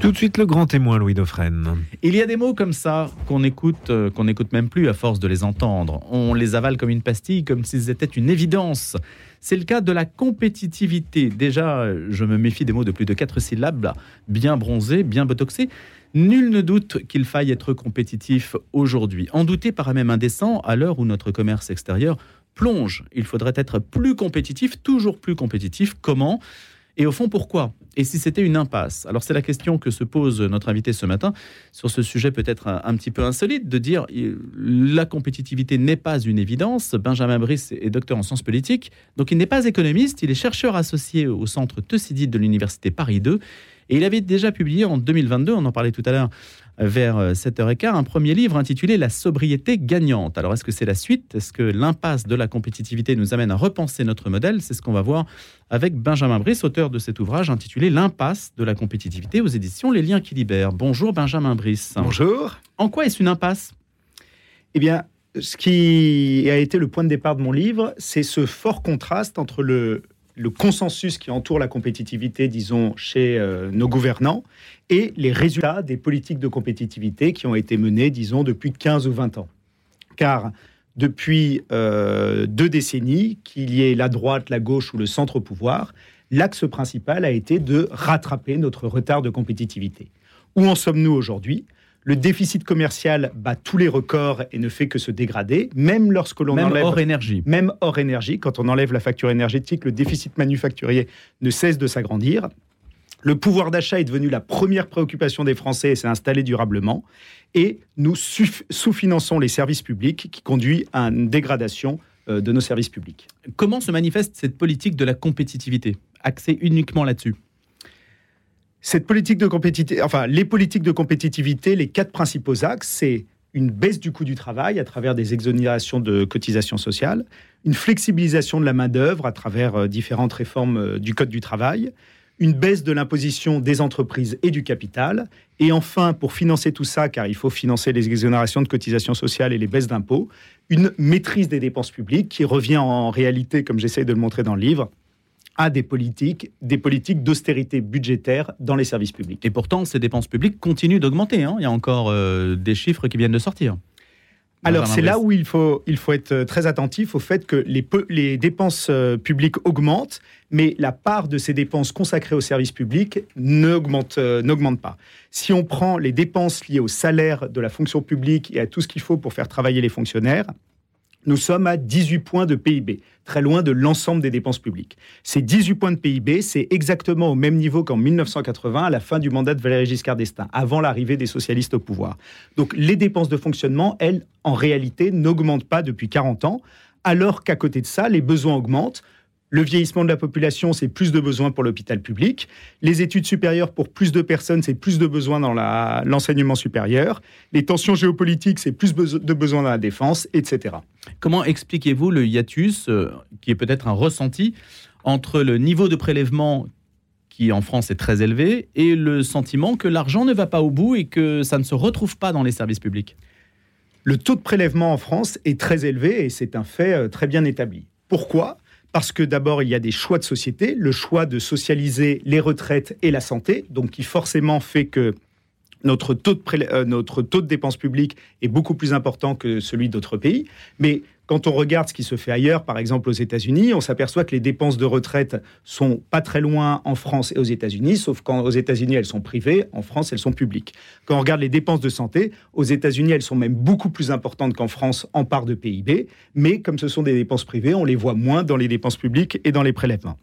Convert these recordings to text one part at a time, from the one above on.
Tout de suite le grand témoin Louis Dauphren. Il y a des mots comme ça qu'on écoute, euh, qu'on n'écoute même plus à force de les entendre. On les avale comme une pastille, comme s'ils étaient une évidence. C'est le cas de la compétitivité. Déjà, je me méfie des mots de plus de quatre syllabes, bien bronzés, bien botoxés. Nul ne doute qu'il faille être compétitif aujourd'hui. En douter paraît même indécent à l'heure où notre commerce extérieur plonge. Il faudrait être plus compétitif, toujours plus compétitif. Comment? Et au fond, pourquoi? Et si c'était une impasse? Alors c'est la question que se pose notre invité ce matin. Sur ce sujet peut-être un, petit peu insolite, de dire la compétitivité n'est pas une évidence. Benjamin Brice est docteur en sciences politiques, donc il n'est pas économiste, il est chercheur associé au centre Thucydide de l'Université Paris 2. Et il avait déjà publié en 2022, on en parlait tout à l'heure, vers 7h15 euh, un premier livre intitulé La sobriété gagnante. Alors est-ce que c'est la suite? Est-ce que l'impasse de la compétitivité nous amène à repenser notre modèle? C'est ce qu'on va voir avec Benjamin Brice, auteur de cet ouvrage intitulé L'impasse de la compétitivité aux éditions Les Liens qui libèrent. Bonjour Benjamin Brice. Bonjour. En quoi est-ce une impasse? Eh bien, ce qui a été le point de départ de mon livre, c'est ce fort contraste entre le, le consensus qui entoure la compétitivité, disons, chez euh, nos gouvernants, et les résultats des politiques de compétitivité qui ont été menées, disons, depuis 15 ou 20 ans. Car depuis euh, deux décennies, qu'il y ait la droite, la gauche ou le centre au pouvoir, l'axe principal a été de rattraper notre retard de compétitivité. Où en sommes-nous aujourd'hui? Le déficit commercial bat tous les records et ne fait que se dégrader, même lorsque l'on enlève... hors énergie. Même hors énergie, quand on enlève la facture énergétique, le déficit manufacturier ne cesse de s'agrandir. Le pouvoir d'achat est devenu la première préoccupation des Français et s'est installé durablement. Et nous sous-finançons les services publics qui conduit à une dégradation euh, de nos services publics. Comment se manifeste cette politique de la compétitivité, axée uniquement là-dessus cette politique de compétitivité, enfin, les politiques de compétitivité, les quatre principaux axes, c'est une baisse du coût du travail à travers des exonérations de cotisations sociales, une flexibilisation de la main-d'œuvre à travers euh, différentes réformes euh, du Code du travail, une baisse de l'imposition des entreprises et du capital, et enfin, pour financer tout ça, car il faut financer les exonérations de cotisations sociales et les baisses d'impôts, une maîtrise des dépenses publiques qui revient en réalité, comme j'essaye de le montrer dans le livre, à des politiques, des politiques d'austérité budgétaire dans les services publics. Et pourtant, ces dépenses publiques continuent d'augmenter. Hein. Il y a encore euh, des chiffres qui viennent de sortir. Alors c'est là où il faut, il faut être très attentif au fait que les, les dépenses euh, publiques augmentent, mais la part de ces dépenses consacrées aux services publics n'augmente euh, n'augmente pas. Si on prend les dépenses liées au salaire de la fonction publique et à tout ce qu'il faut pour faire travailler les fonctionnaires, nous sommes à 18 points de PIB, très loin de l'ensemble des dépenses publiques. Ces 18 points de PIB, c'est exactement au même niveau qu'en 1980, à la fin du mandat de Valéry Giscard d'Estaing, avant l'arrivée des socialistes au pouvoir. Donc les dépenses de fonctionnement, elles, en réalité, n'augmentent pas depuis 40 ans, alors qu'à côté de ça, les besoins augmentent. Le vieillissement de la population, c'est plus de besoins pour l'hôpital public. Les études supérieures pour plus de personnes, c'est plus de besoins dans l'enseignement supérieur. Les tensions géopolitiques, c'est plus de besoins dans la défense, etc. Comment expliquez-vous le hiatus, euh, qui est peut-être un ressenti, entre le niveau de prélèvement qui en France est très élevé et le sentiment que l'argent ne va pas au bout et que ça ne se retrouve pas dans les services publics? Le taux de prélèvement en France est très élevé et c'est un fait euh, très bien établi. Pourquoi? Parce que d'abord, il y a des choix de société, le choix de socialiser les retraites et la santé, donc qui forcément fait que notre taux de, euh, notre dépenses publiques est beaucoup plus important que celui d'autres pays. Quand on regarde ce qui se fait ailleurs, par exemple aux États-Unis, on s'aperçoit que les dépenses de retraite sont pas très loin en France et aux États-Unis, sauf qu'aux États-Unis elles sont privées, en France elles sont publiques. Quand on regarde les dépenses de santé, aux États-Unis elles sont même beaucoup plus importantes qu'en France en part de PIB, mais comme ce sont des dépenses privées, on les voit moins dans les dépenses publiques et dans les prélèvements.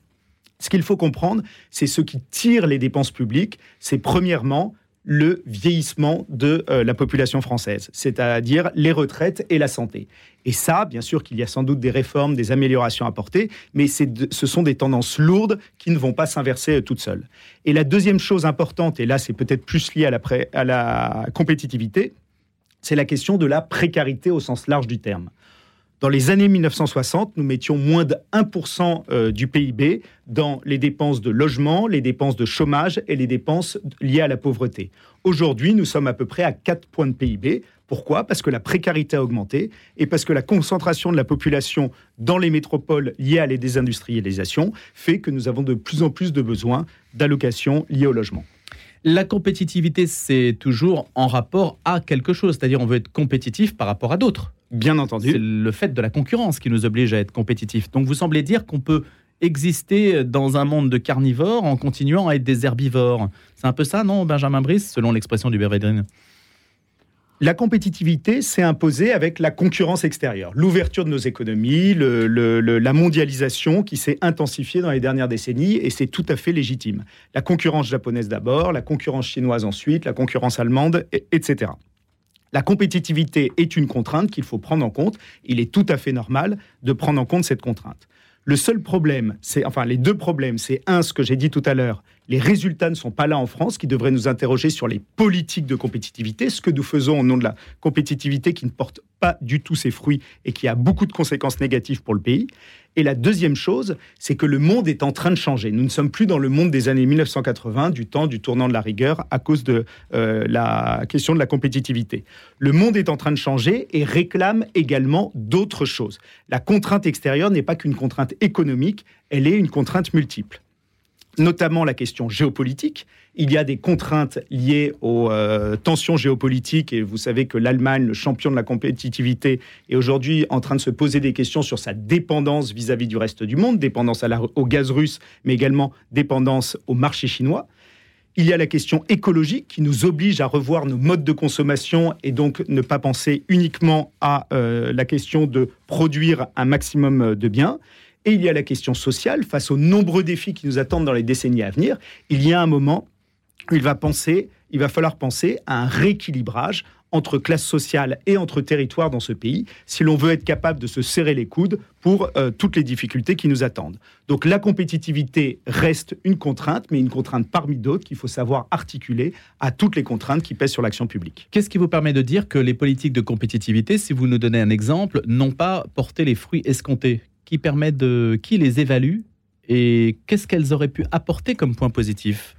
Ce qu'il faut comprendre, c'est ce qui tire les dépenses publiques, c'est premièrement le vieillissement de euh, la population française, c'est-à-dire les retraites et la santé. Et ça, bien sûr qu'il y a sans doute des réformes, des améliorations à apporter, mais ce sont des tendances lourdes qui ne vont pas s'inverser euh, toutes seules. Et la deuxième chose importante, et là c'est peut-être plus lié à la, à la compétitivité, c'est la question de la précarité au sens large du terme. Dans les années 1960, nous mettions moins de 1% euh, du PIB dans les dépenses de logement, les dépenses de chômage et les dépenses liées à la pauvreté. Aujourd'hui, nous sommes à peu près à 4 points de PIB. Pourquoi? Parce que la précarité a augmenté et parce que la concentration de la population dans les métropoles liées à la désindustrialisation fait que nous avons de plus en plus de besoins d'allocations liées au logement. La compétitivité, c'est toujours en rapport à quelque chose, c'est-à-dire on veut être compétitif par rapport à d'autres. Bien entendu. C'est le fait de la concurrence qui nous oblige à être compétitif. Donc vous semblez dire qu'on peut exister dans un monde de carnivores en continuant à être des herbivores. C'est un peu ça, non, Benjamin Brice, selon l'expression du Bervedrine la compétitivité s'est imposée avec la concurrence extérieure, l'ouverture de nos économies, la mondialisation qui s'est intensifiée dans les dernières décennies et c'est tout à fait légitime. La concurrence japonaise d'abord, la concurrence chinoise ensuite, la concurrence allemande, etc. La compétitivité est une contrainte qu'il faut prendre en compte. Il est tout à fait normal de prendre en compte cette contrainte. Le seul problème, c'est, enfin, les deux problèmes, c'est un, ce que j'ai dit tout à l'heure, les résultats ne sont pas là en France, qui devraient nous interroger sur les politiques de compétitivité, ce que nous faisons au nom de la compétitivité qui ne porte pas du tout ses fruits et qui a beaucoup de conséquences négatives pour le pays. Et la deuxième chose, c'est que le monde est en train de changer. Nous ne sommes plus dans le monde des années 1980, du temps du tournant de la rigueur, à cause de euh, la question de la compétitivité. Le monde est en train de changer et réclame également d'autres choses. La contrainte extérieure n'est pas qu'une contrainte économique, elle est une contrainte multiple notamment la question géopolitique. Il y a des contraintes liées aux euh, tensions géopolitiques et vous savez que l'Allemagne, le champion de la compétitivité, est aujourd'hui en train de se poser des questions sur sa dépendance vis-à-vis du reste du monde, dépendance au gaz russe, mais également dépendance au marché chinois. Il y a la question écologique qui nous oblige à revoir nos modes de consommation et donc ne pas penser uniquement à euh, la question de produire un maximum de biens. Et il y a la question sociale, face aux nombreux défis qui nous attendent dans les décennies à venir, il y a un moment où il va, falloir penser à un rééquilibrage entre classes sociales et entre territoires dans ce pays, si l'on veut être capable de se serrer les coudes pour euh, toutes les difficultés qui nous attendent. Donc la compétitivité reste une contrainte, mais une contrainte parmi d'autres qu'il faut savoir articuler à toutes les contraintes qui pèsent sur l'action publique. Qu'est-ce qui vous permet de dire que les politiques de compétitivité, si vous nous donnez un exemple, n'ont pas porté les fruits escomptés? Qui permet de qui les évalue et qu'est-ce qu'elles auraient pu apporter comme point positif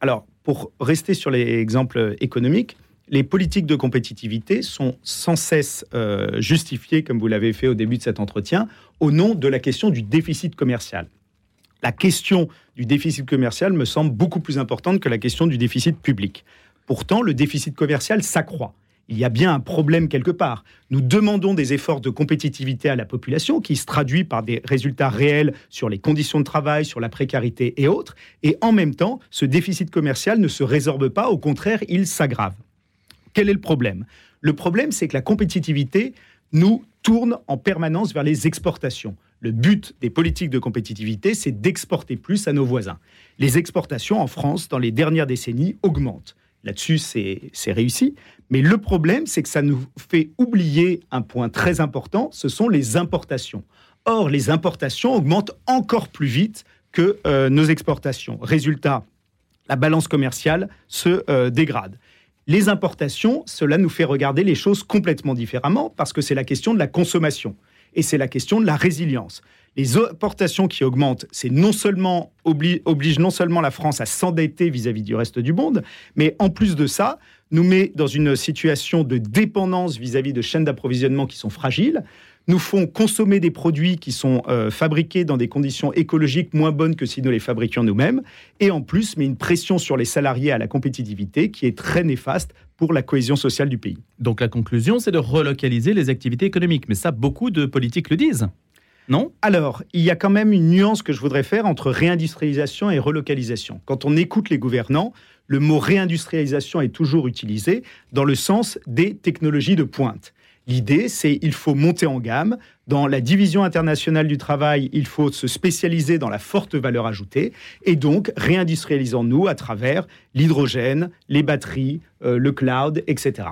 Alors, pour rester sur les exemples économiques, les politiques de compétitivité sont sans cesse euh, justifiées, comme vous l'avez fait au début de cet entretien, au nom de la question du déficit commercial. La question du déficit commercial me semble beaucoup plus importante que la question du déficit public. Pourtant, le déficit commercial s'accroît il y a bien un problème quelque part. Nous demandons des efforts de compétitivité à la population qui se traduit par des résultats réels sur les conditions de travail, sur la précarité et autres. Et en même temps, ce déficit commercial ne se résorbe pas, au contraire, il s'aggrave. Quel est le problème? Le problème, c'est que la compétitivité nous tourne en permanence vers les exportations. Le but des politiques de compétitivité, c'est d'exporter plus à nos voisins. Les exportations en France, dans les dernières décennies, augmentent. Là-dessus, c'est réussi. Mais le problème, c'est que ça nous fait oublier un point très important, ce sont les importations. Or, les importations augmentent encore plus vite que euh, nos exportations. Résultat, la balance commerciale se euh, dégrade. Les importations, cela nous fait regarder les choses complètement différemment parce que c'est la question de la consommation et c'est la question de la résilience. Les importations qui augmentent, c'est non seulement oblige non seulement la France à s'endetter vis-à-vis du reste du monde, mais en plus de ça, nous met dans une situation de dépendance vis-à-vis de chaînes d'approvisionnement qui sont fragiles nous font consommer des produits qui sont euh, fabriqués dans des conditions écologiques moins bonnes que si nous les fabriquions nous-mêmes, et en plus met une pression sur les salariés à la compétitivité qui est très néfaste pour la cohésion sociale du pays. Donc la conclusion, c'est de relocaliser les activités économiques, mais ça, beaucoup de politiques le disent. Non Alors, il y a quand même une nuance que je voudrais faire entre réindustrialisation et relocalisation. Quand on écoute les gouvernants, le mot réindustrialisation est toujours utilisé dans le sens des technologies de pointe. L'idée, c'est qu'il faut monter en gamme. Dans la division internationale du travail, il faut se spécialiser dans la forte valeur ajoutée. Et donc, réindustrialisons-nous à travers l'hydrogène, les batteries, euh, le cloud, etc.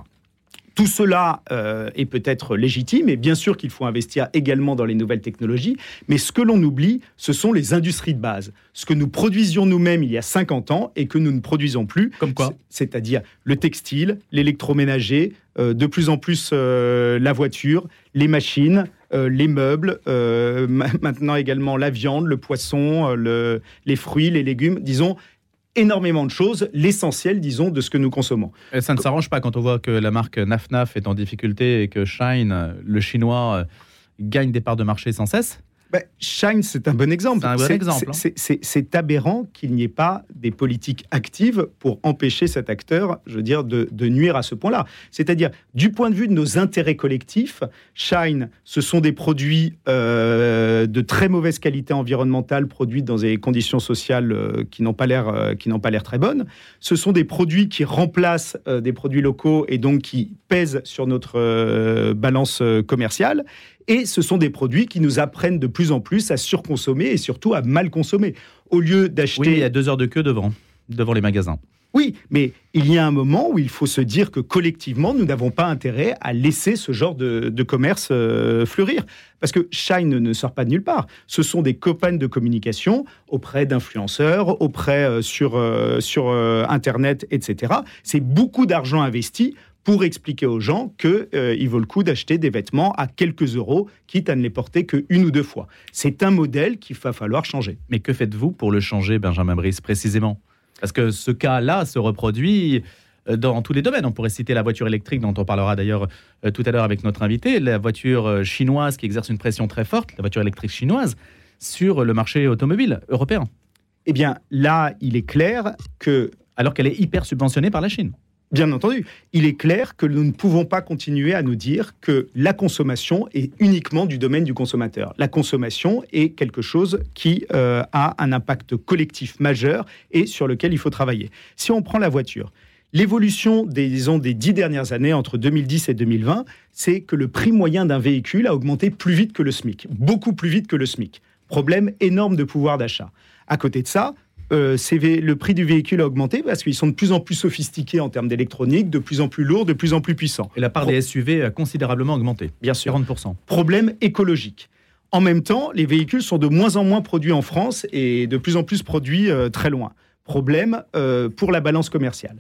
Tout cela euh, est peut-être légitime et bien sûr qu'il faut investir également dans les nouvelles technologies, mais ce que l'on oublie, ce sont les industries de base. Ce que nous produisions nous-mêmes il y a 50 ans et que nous ne produisons plus. Comme quoi C'est-à-dire le textile, l'électroménager, euh, de plus en plus euh, la voiture, les machines, les meubles, maintenant également la viande, le poisson, les fruits, les légumes. Disons, énormément de choses, l'essentiel, disons, de ce que nous consommons. Et ça ne s'arrange pas quand on voit que la marque Naf Naf est en difficulté et que Shine, le chinois, gagne des parts de marché sans cesse bah, Shine, c'est un bon exemple. C'est un bon exemple, hein. c'est- aberrant qu'il n'y ait pas des politiques actives pour empêcher cet acteur, je veux dire, de, de nuire à ce point-là. C'est-à-dire, du point de vue de nos intérêts collectifs, Shine, ce sont des produits euh, de très mauvaise qualité environnementale, produits dans des conditions sociales euh, qui n'ont pas l'air euh, qui n'ont pas l'air très bonnes. Ce sont des produits qui remplacent des produits locaux et donc qui pèsent sur notre balance commerciale. Et ce sont des produits qui nous apprennent de plus en plus à surconsommer et surtout à mal consommer. Au lieu Oui, d'acheter... il y a deux heures de queue devant, devant les magasins. Oui, mais il y a un moment où il faut se dire que collectivement, nous n'avons pas intérêt à laisser ce genre de, de commerce euh, fleurir. Parce que Shine ne sort pas de nulle part. Ce sont des campagnes de communication auprès d'influenceurs, auprès euh, sur, euh, sur Internet, etc. C'est beaucoup d'argent investi pour expliquer aux gens qu'il vaut le coup d'acheter des vêtements à quelques euros, quitte à ne les porter qu'une ou deux fois. C'est un modèle qu'il va falloir changer. Mais que faites-vous pour le changer, Benjamin Brice, précisément? Parce que ce cas-là se reproduit euh, dans tous les domaines. On pourrait citer la voiture électrique, dont on parlera d'ailleurs euh, tout à l'heure avec notre invité, la voiture euh, chinoise qui exerce une pression très forte, la voiture électrique chinoise, sur le marché automobile européen, Eh bien, là, il est clair que alors qu'elle est hyper subventionnée par la Chine. Bien entendu, il est clair que nous ne pouvons pas continuer à nous dire que la consommation est uniquement du domaine du consommateur. La consommation est quelque chose qui euh, a un impact collectif majeur et sur lequel il faut travailler. Si on prend la voiture, l'évolution des, disons, des dix dernières années, entre 2010 et 2020, c'est que le prix moyen d'un véhicule a augmenté plus vite que le SMIC, beaucoup plus vite que le SMIC. Problème énorme de pouvoir d'achat. À côté de ça, euh, le prix du véhicule a augmenté parce qu'ils sont de plus en plus sophistiqués en termes d'électronique, de plus en plus lourds, de plus en plus puissants. Et la part Pro- des SUV a considérablement augmenté, Bien sûr. 40%. Problème écologique. En même temps, les véhicules sont de moins en moins produits en France et de plus en plus produits euh, très loin. Problème euh, pour la balance commerciale.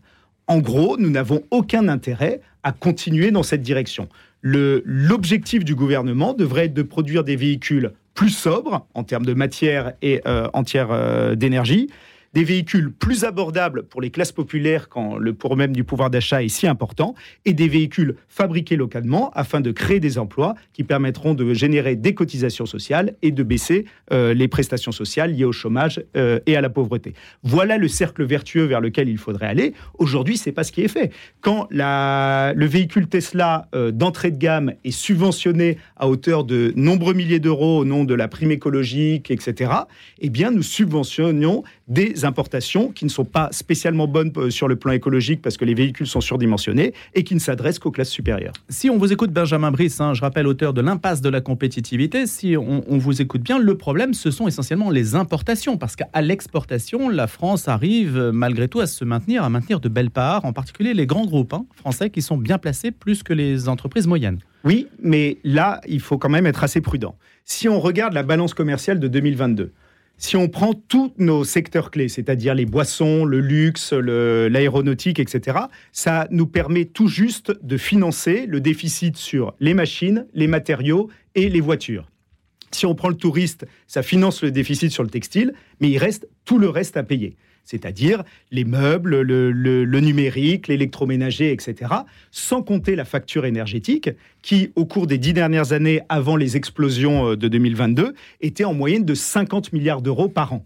En gros, nous n'avons aucun intérêt à continuer dans cette direction. L'objectif du gouvernement devrait être de produire des véhicules plus sobres en termes de matière et euh, en tiers euh, d'énergie, des véhicules plus abordables pour les classes populaires quand le même du pouvoir d'achat est si important, et des véhicules fabriqués localement afin de créer des emplois qui permettront de générer des cotisations sociales et de baisser euh, les prestations sociales liées au chômage euh, et à la pauvreté. Voilà le cercle vertueux vers lequel il faudrait aller. Aujourd'hui, c'est pas ce qui est fait. Quand le véhicule Tesla euh, d'entrée de gamme est subventionné à hauteur de nombreux milliers d'euros au nom de la prime écologique, etc., eh bien, nous subventionnons des importations qui ne sont pas spécialement bonnes euh, sur le plan écologique parce que les véhicules sont surdimensionnés et qui ne s'adressent qu'aux classes supérieures. Si on vous écoute, Benjamin Brice, hein, je rappelle auteur de l'impasse de la compétitivité, si on, on vous écoute bien, le problème, ce sont essentiellement les importations, parce qu'à l'exportation, la France arrive euh, malgré tout à se maintenir, à maintenir de belles parts, en particulier les grands groupes hein, français qui sont bien placés plus que les entreprises moyennes. Oui, mais là, il faut quand même être assez prudent. Si on regarde la balance commerciale de 2022, si on prend tous nos secteurs clés, c'est-à-dire les boissons, le luxe, l'aéronautique, etc., ça nous permet tout juste de financer le déficit sur les machines, les matériaux et les voitures. Si on prend le touriste, ça finance le déficit sur le textile, mais il reste tout le reste à payer. C'est-à-dire les meubles, le, numérique, l'électroménager, etc. Sans compter la facture énergétique qui, au cours des dix dernières années avant les explosions euh, de 2022, était en moyenne de 50 milliards d'euros par an.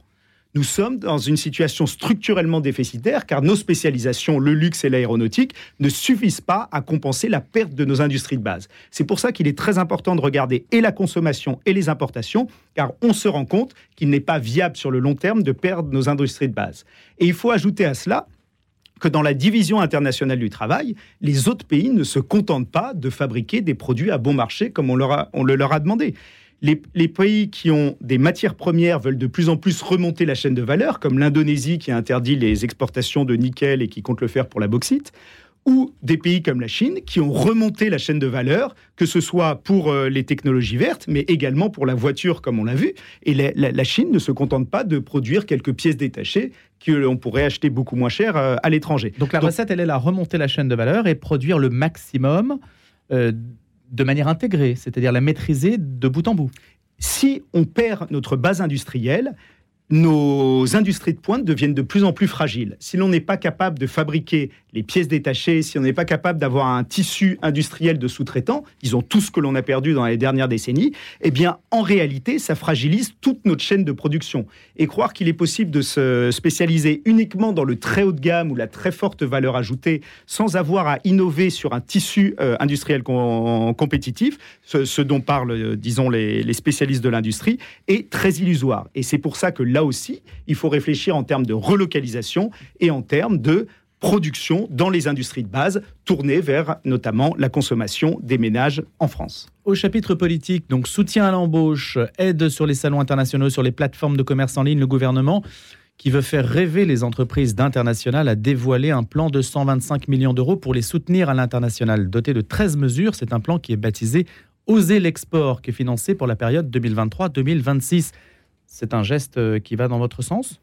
Nous sommes dans une situation structurellement déficitaire car nos spécialisations, le luxe et l'aéronautique, ne suffisent pas à compenser la perte de nos industries de base. C'est pour ça qu'il est très important de regarder et la consommation et les importations, car on se rend compte qu'il n'est pas viable sur le long terme de perdre nos industries de base. Et il faut ajouter à cela que dans la division internationale du travail, les autres pays ne se contentent pas de fabriquer des produits à bon marché comme on, leur a- on le leur a demandé. Les, les pays qui ont des matières premières veulent de plus en plus remonter la chaîne de valeur, comme l'Indonésie qui a interdit les exportations de nickel et qui compte le faire pour la bauxite, ou des pays comme la Chine qui ont remonté la chaîne de valeur, que ce soit pour euh, les technologies vertes, mais également pour la voiture, comme on l'a vu. Et la, la- la Chine ne se contente pas de produire quelques pièces détachées que l'on pourrait acheter beaucoup moins cher euh, à l'étranger. Donc la recette, elle est là, remonter la chaîne de valeur et produire le maximum euh, de manière intégrée, c'est-à-dire la maîtriser de bout en bout. si on perd notre base industrielle, nos industries de pointe deviennent de plus en plus fragiles. Si l'on n'est pas capable de fabriquer les pièces détachées, si on n'est pas capable d'avoir un tissu industriel de sous-traitants, ils ont tout ce que l'on a perdu dans les dernières décennies, eh bien, en réalité, ça fragilise toute notre chaîne de production. Et croire qu'il est possible de se spécialiser uniquement dans le très haut de gamme ou la très forte valeur ajoutée sans avoir à innover sur un tissu euh, industriel compétitif, ce, dont parlent, euh, disons, les, les spécialistes de l'industrie, est très illusoire. Et c'est pour ça que là aussi, il faut réfléchir en termes de relocalisation et en termes de production dans les industries de base, tournées vers notamment la consommation des ménages en France. Au chapitre politique, donc soutien à l'embauche, aide sur les salons internationaux, sur les plateformes de commerce en ligne, le gouvernement qui veut faire rêver les entreprises d'international a dévoilé un plan de 125 millions d'euros pour les soutenir à l'international. Doté de 13 mesures, c'est un plan qui est baptisé Oser l'export, qui est financé pour la période 2023-2026 c'est un geste euh, qui va dans votre sens?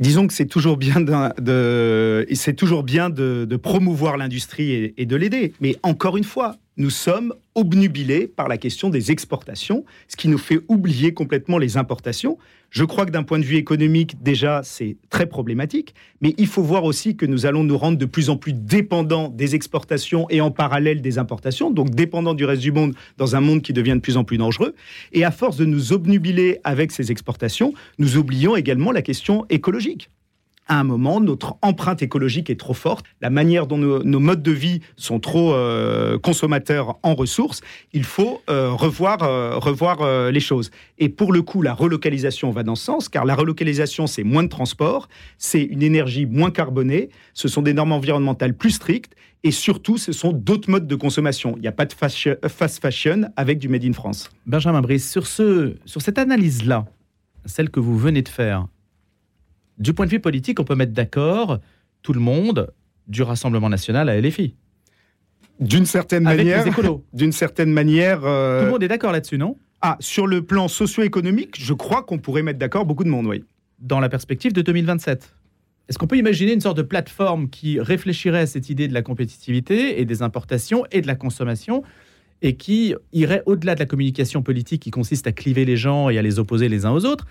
Disons que c'est toujours bien de, c'est toujours bien de, promouvoir l'industrie et de l'aider. Mais encore une fois, nous sommes obnubilés par la question des exportations, ce qui nous fait oublier complètement les importations. Je crois que d'un point de vue économique, déjà, c'est très problématique, mais il faut voir aussi que nous allons nous rendre de plus en plus dépendants des exportations et en parallèle des importations, donc dépendants du reste du monde dans un monde qui devient de plus en plus dangereux. Et à force de nous obnubiler avec ces exportations, nous oublions également la question écologique à un moment, notre empreinte écologique est trop forte, la manière dont nos, modes de vie sont trop euh, consommateurs en ressources, il faut euh, revoir, euh, revoir les choses. Et pour le coup, la relocalisation va dans ce sens, car la relocalisation, c'est moins de transport, c'est une énergie moins carbonée, ce sont des normes environnementales plus strictes, et surtout, ce sont d'autres modes de consommation. Il n'y a pas de fast fashion avec du Made in France. Benjamin Brice, sur, ce, sur cette analyse-là, celle que vous venez de faire, du point de vue politique, on peut mettre d'accord tout le monde du Rassemblement national à LFI. D'une certaine manière. D'une certaine manière. Euh, tout le monde est d'accord là-dessus, non? Ah, sur le plan socio-économique, je crois qu'on pourrait mettre d'accord beaucoup de monde, oui. Dans la perspective de 2027 est-ce qu'on peut imaginer une sorte de plateforme qui réfléchirait à cette idée de la compétitivité et des importations et de la consommation et qui irait au-delà de la communication politique qui consiste à cliver les gens et à les opposer les uns aux autres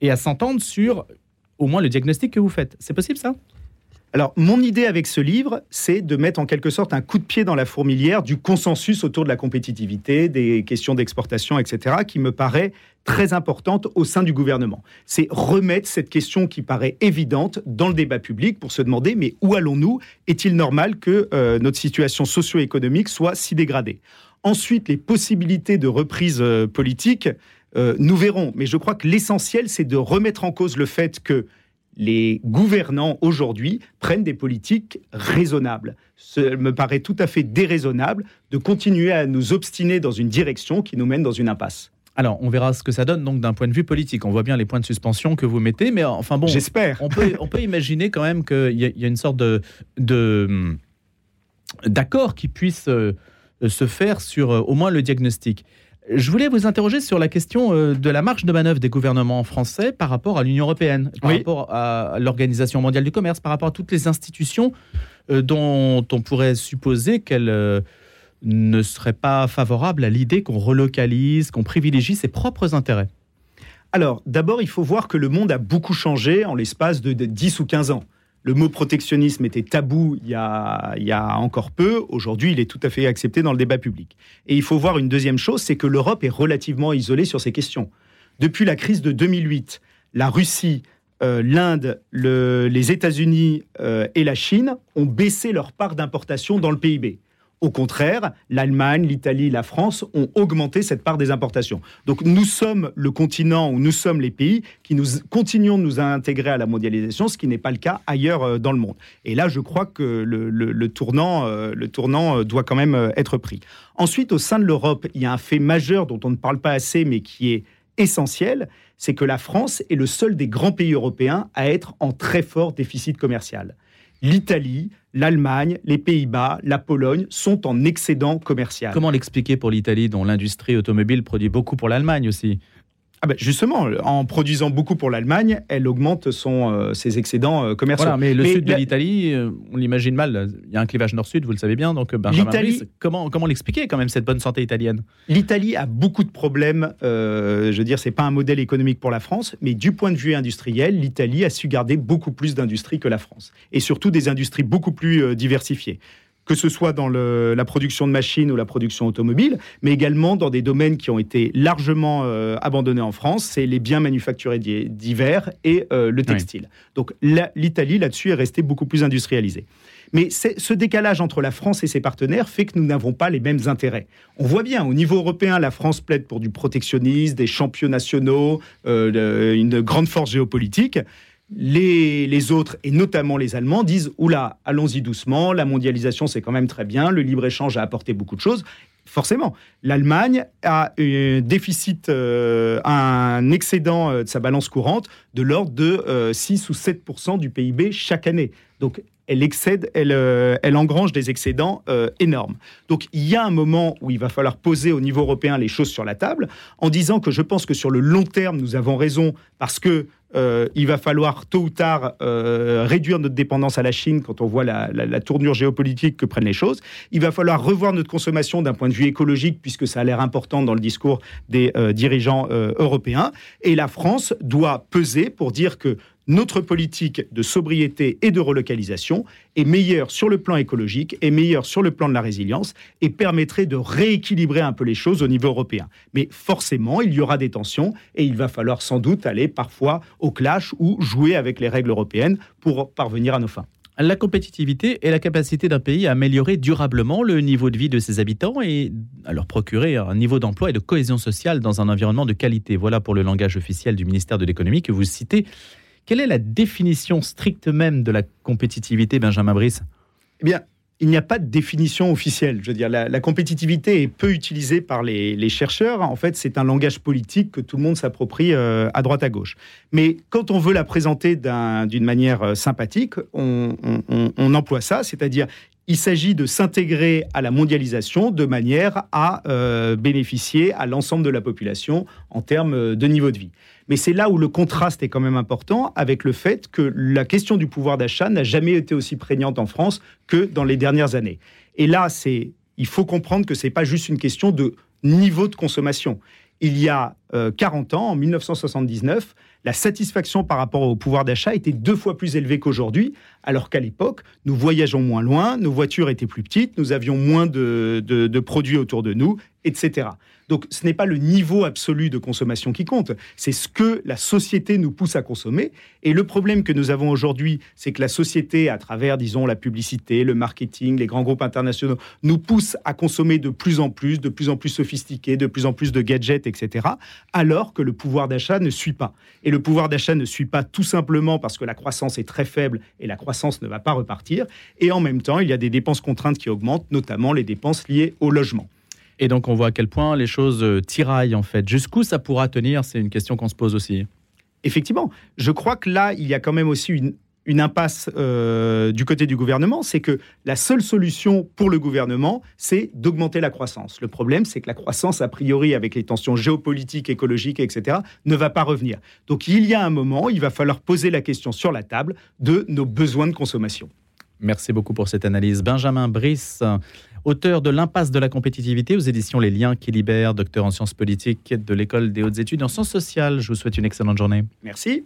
et à s'entendre sur au moins le diagnostic que vous faites. C'est possible ça? Alors, mon idée avec ce livre, c'est de mettre en quelque sorte un coup de pied dans la fourmilière du consensus autour de la compétitivité, des questions d'exportation, etc., qui me paraît très importante au sein du gouvernement. C'est remettre cette question qui paraît évidente dans le débat public pour se demander, mais où allons-nous? Est-il normal que euh, notre situation socio-économique soit si dégradée? Ensuite, les possibilités de reprise euh, politique, euh, nous verrons. Mais je crois que l'essentiel, c'est de remettre en cause le fait que les gouvernants aujourd'hui prennent des politiques raisonnables. Ce me paraît tout à fait déraisonnable de continuer à nous obstiner dans une direction qui nous mène dans une impasse. Alors, on verra ce que ça donne donc d'un point de vue politique. On voit bien les points de suspension que vous mettez, mais enfin bon. J'espère. On peut, on peut imaginer quand même qu'il y, y, a une sorte de, de d'accord qui puisse euh, se faire sur euh, au moins le diagnostic. Je voulais vous interroger sur la question euh, de la marge de manœuvre des gouvernements français par rapport à l'Union européenne, par rapport à l'Organisation mondiale du commerce, par rapport à toutes les institutions euh, dont on pourrait supposer qu'elles euh, ne seraient pas favorables à l'idée qu'on relocalise, qu'on privilégie ses propres intérêts. Alors, d'abord, il faut voir que le monde a beaucoup changé en l'espace de 10 ou 15 ans. Le mot protectionnisme était tabou il y a, encore peu. Aujourd'hui, il est tout à fait accepté dans le débat public. Et il faut voir une deuxième chose, c'est que l'Europe est relativement isolée sur ces questions. Depuis la crise de 2008, la Russie, euh, l'Inde, les États-Unis euh, et la Chine ont baissé leur part d'importation dans le PIB. Au contraire, l'Allemagne, l'Italie, la France ont augmenté cette part des importations. Donc nous sommes le continent où nous sommes les pays qui nous continuons de nous intégrer à la mondialisation, ce qui n'est pas le cas ailleurs euh, dans le monde. Et là, je crois que le, tournant, le tournant euh, euh, doit quand même être pris. Ensuite, au sein de l'Europe, il y a un fait majeur dont on ne parle pas assez, mais qui est essentiel, c'est que la France est le seul des grands pays européens à être en très fort déficit commercial l'Italie, l'Allemagne, les Pays-Bas, la Pologne sont en excédent commercial. Comment l'expliquer pour l'Italie, dont l'industrie automobile produit beaucoup pour l'Allemagne aussi? Ah ben justement, en produisant beaucoup pour l'Allemagne, elle augmente son, euh, ses excédents euh, commerciaux. Voilà, mais le sud de l'Italie, euh, on l'imagine mal. Il y a un clivage nord-sud, vous le savez bien. Donc, Benjamin Brice, comment, comment l'expliquer quand même cette bonne santé italienne? L'Italie a beaucoup de problèmes. je veux dire, c'est pas un modèle économique pour la France, mais du point de vue industriel, l'Italie a su garder beaucoup plus d'industries que la France, et surtout des industries beaucoup plus diversifiées que ce soit dans la production de machines ou la production automobile, mais également dans des domaines qui ont été largement euh, abandonnés en France, c'est les biens manufacturés divers et euh, le textile. Donc l'Italie, là-dessus, est restée beaucoup plus industrialisée. Mais ce décalage entre la France et ses partenaires fait que nous n'avons pas les mêmes intérêts. On voit bien, au niveau européen, la France plaide pour du protectionnisme, des champions nationaux, euh, une grande force géopolitique les, autres, et notamment les Allemands, disent Oula, allons-y doucement, la mondialisation c'est quand même très bien, le libre-échange a apporté beaucoup de choses. Forcément, l'Allemagne a un déficit, euh, un excédent euh, de sa balance courante de l'ordre de 6 euh, ou 7 du PIB chaque année. Donc, elle excède, elle, elle engrange des excédents énormes. Donc il y a un moment où il va falloir poser au niveau européen les choses sur la table, en disant que je pense que sur le long terme, nous avons raison, parce que euh, il va falloir tôt ou tard euh, réduire notre dépendance à la Chine quand on voit la, tournure géopolitique que prennent les choses. Il va falloir revoir notre consommation d'un point de vue écologique puisque ça a l'air important dans le discours des euh, dirigeants européens. Et la France doit peser pour dire que notre politique de sobriété et de relocalisation est meilleure sur le plan écologique, est meilleure sur le plan de la résilience et permettrait de rééquilibrer un peu les choses au niveau européen. Mais forcément, il y aura des tensions et il va falloir sans doute aller parfois au clash ou jouer avec les règles européennes pour parvenir à nos fins la compétitivité et la capacité d'un pays à améliorer durablement le niveau de vie de ses habitants et à leur procurer un niveau d'emploi et de cohésion sociale dans un environnement de qualité. Voilà pour le langage officiel du ministère de l'économie que vous citez. Quelle est la définition stricte même de la compétitivité, Benjamin Brice? Eh bien, il n'y a pas de définition officielle. Je veux dire, la, compétitivité est peu utilisée par les, chercheurs. En fait, c'est un langage politique que tout le monde s'approprie euh, à droite à gauche. Mais quand on veut la présenter d'une manière euh, sympathique, on, emploie ça, c'est-à-dire il s'agit de s'intégrer à la mondialisation de manière à euh, bénéficier à l'ensemble de la population en termes de niveau de vie. Mais c'est là où le contraste est quand même important avec le fait que la question du pouvoir d'achat n'a jamais été aussi prégnante en France que dans les dernières années. Et là, c'est, il faut comprendre que ce n'est pas juste une question de niveau de consommation. Il y a 40 euh, ans, en 1979, la satisfaction par rapport au pouvoir d'achat était deux fois plus élevée qu'aujourd'hui, alors qu'à l'époque, nous voyageons moins loin, nos voitures étaient plus petites, nous avions moins de produits autour de nous, etc. Donc ce n'est pas le niveau absolu de consommation qui compte, c'est ce que la société nous pousse à consommer. Et le problème que nous avons aujourd'hui, c'est que la société, à travers, disons, la publicité, le marketing, les grands groupes internationaux, nous pousse à consommer de plus en plus, de plus en plus sophistiqué, de plus en plus de gadgets, etc., alors que le pouvoir d'achat ne suit pas. Et le pouvoir d'achat ne suit pas tout simplement parce que la croissance est très faible et la croissance ne va pas repartir. Et en même temps, il y a des dépenses contraintes qui augmentent, notamment les dépenses liées au logement. Et donc on voit à quel point les choses euh, tiraillent en fait. Jusqu'où ça pourra tenir C'est une question qu'on se pose aussi. Effectivement, je crois que là, il y a quand même aussi une, une impasse euh, du côté du gouvernement, c'est que la seule solution pour le gouvernement, c'est d'augmenter la croissance. Le problème, c'est que la croissance, a priori, avec les tensions géopolitiques, écologiques, etc., ne va pas revenir. Donc il y a un moment, il va falloir poser la question sur la table de nos besoins de consommation. Merci beaucoup pour cette analyse. Benjamin Brice, auteur de L'impasse de la compétitivité aux éditions Les Liens qui libèrent, docteur en sciences politiques de l'École des hautes études en sciences sociales. Je vous souhaite une excellente journée. Merci.